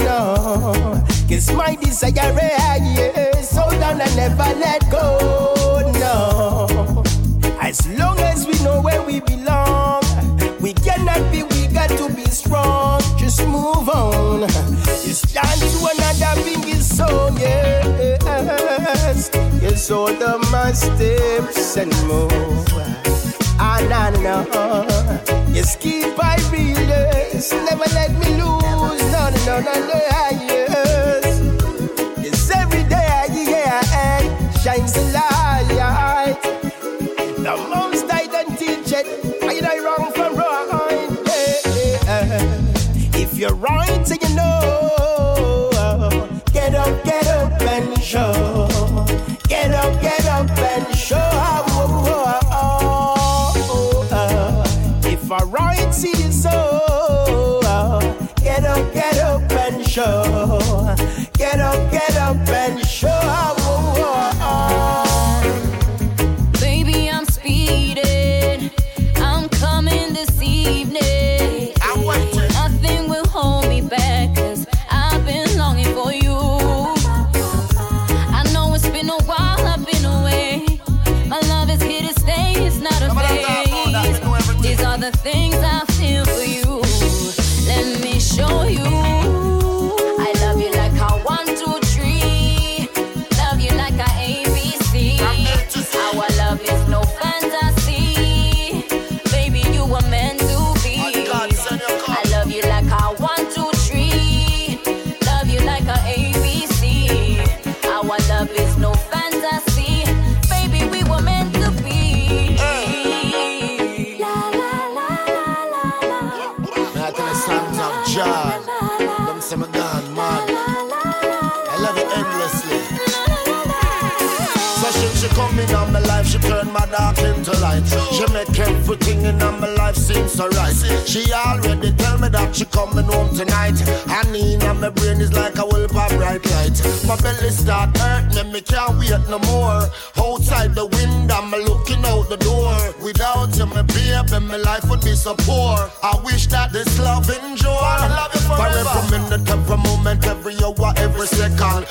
no. Cause my desire is hold on and never let go, no. As long as we know where we belong, we cannot be, we got to be strong. Just move on. It's time to another big song, yes. Yes, all the my steps and move. Yes. Every day, yeah, shines light. The most I don't teach it. I I wrong from right. If you're right, show. Get up, get up and show. Baby, I'm speeding. I'm coming this evening. I want to. Nothing will hold me back, cause I've been longing for you. I know it's been a while, I've been away. My love is here to stay, it's not a phase. These are the things She make everything in my life seem so right. She already tell me that she coming home tonight. Honey, in my brain is like a whole pop bright light. My belly start hurt me, me can't wait no more. Outside the window, I'm looking out the door. Without you, my baby, my life would be so poor. I wish that this love endure. Forever minute, every moment, every hour, every second.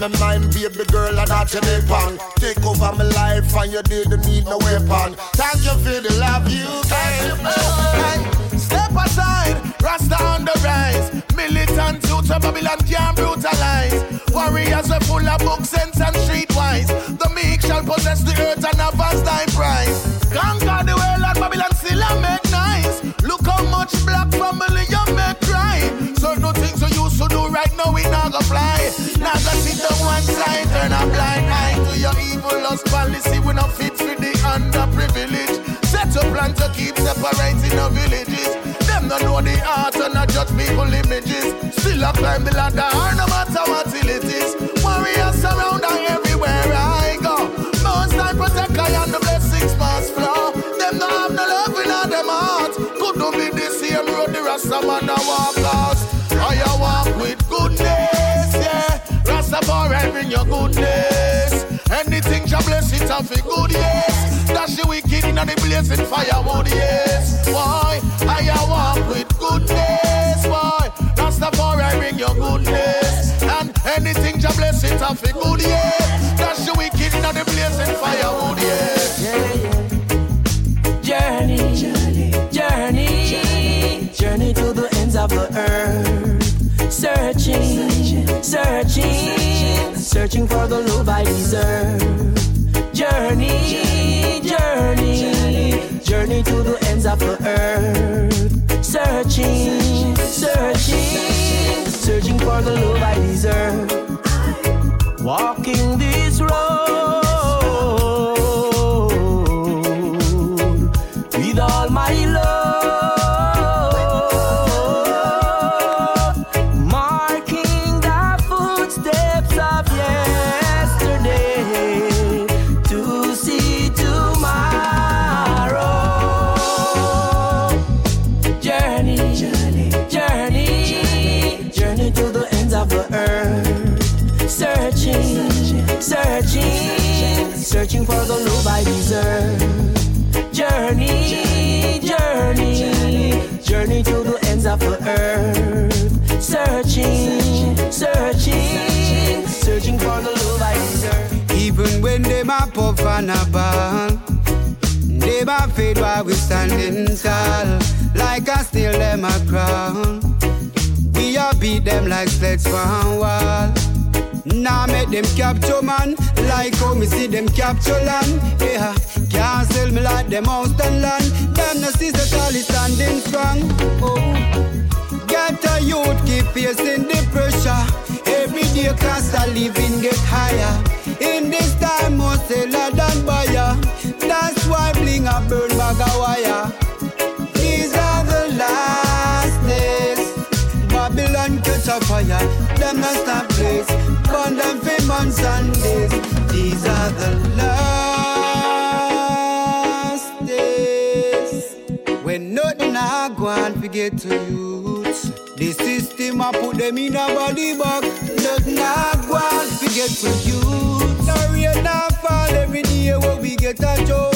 My mind, girl, and that's your. Take over my life, and you didn't need no weapon. Thank you for the love you gave. Step aside, Rasta on the rise. Militant youth of Babylon can't brutalize. Warriors are full of book turn a blind eye to your evil lust policy. We not fit for the underprivileged. Set a plan to keep separating the villages. Them don't know the art and not judge people images. Still a climb the ladder, no matter what it is. Warriors surround and everywhere I go. Most time protect I and the blessings must flow. Them no have no love in them heart. Could not be the same road the Rasta man a walk out. I walk with goodness. Your goodness. Anything you bless it off for good, yes. Dash the wicked in the blazing firewood, yes. Why? I walk with goodness, why? Rastafari bring your goodness. And anything you bless it off for good, yes. Searching, for the love I deserve. Journey, journey, journey to the ends of the earth. Searching, searching, searching for the love I deserve. Walking this road searching for the love I deserve. Journey, journey, journey to the ends of the earth. Searching, searching, searching for the love I deserve. Even when they map puff and a they my fade while we standing tall Like I steal them a crown We all beat them like sleds for a wall now make them capture man, like how me see them capture land. Yeah, can't sell me like them house and land. Them no see the tally standing strong. Oh, get a youth keep facing the pressure. Every day cost of living get higher. In this time, more seller than buyer. That's why bling a burn bag of wire. These are the last days. Babylon catch a fire. Them not stop place. Burn them for months and days. These are the last days. When nothing I go and forget to use. The system I put them in a body bag. Nothing I go and forget to use. No rain not fall every day where we get a joke.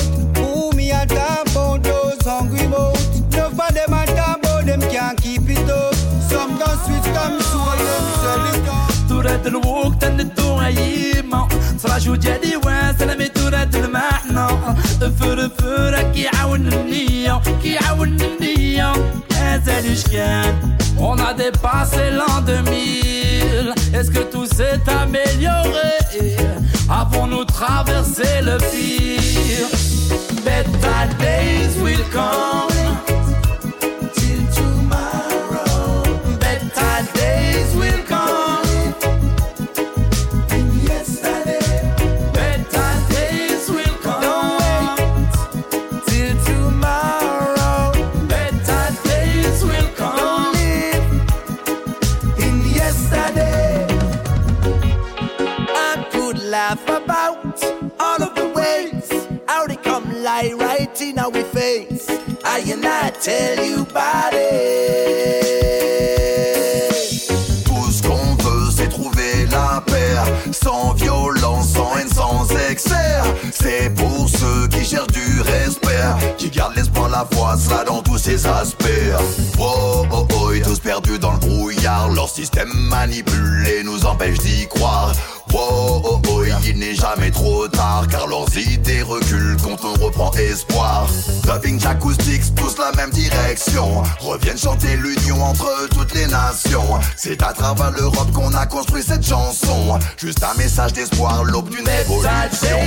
الوقت ندو غيما صرا شو جدي وسلامي تورة المعنى فر فرة كي عاون النية كي عاون النية هذا الاشكال On a dépassé l'an 2000 Est-ce que tout s'est amélioré Avons-nous traversé le pire Better days will come our face. I tell you about it. Tout ce qu'on veut, c'est trouver la paix. Sans violence, sans haine, sans excès. C'est pour ceux qui cherchent du respect. Qui gardent l'espoir, la foi, cela dans tous ses aspects. Oh, oh, oh, et tous perdus dans le brouillard. Leur système manipulé nous empêche d'y croire. Oh, oh, il n'est jamais trop tard car leurs idées reculent quand on reprend espoir. Dubbing acoustics, tous la même direction. Reviennent chanter l'union entre toutes les nations. C'est à travers l'Europe qu'on a construit cette chanson. Juste un message d'espoir, l'aube d'une évolution.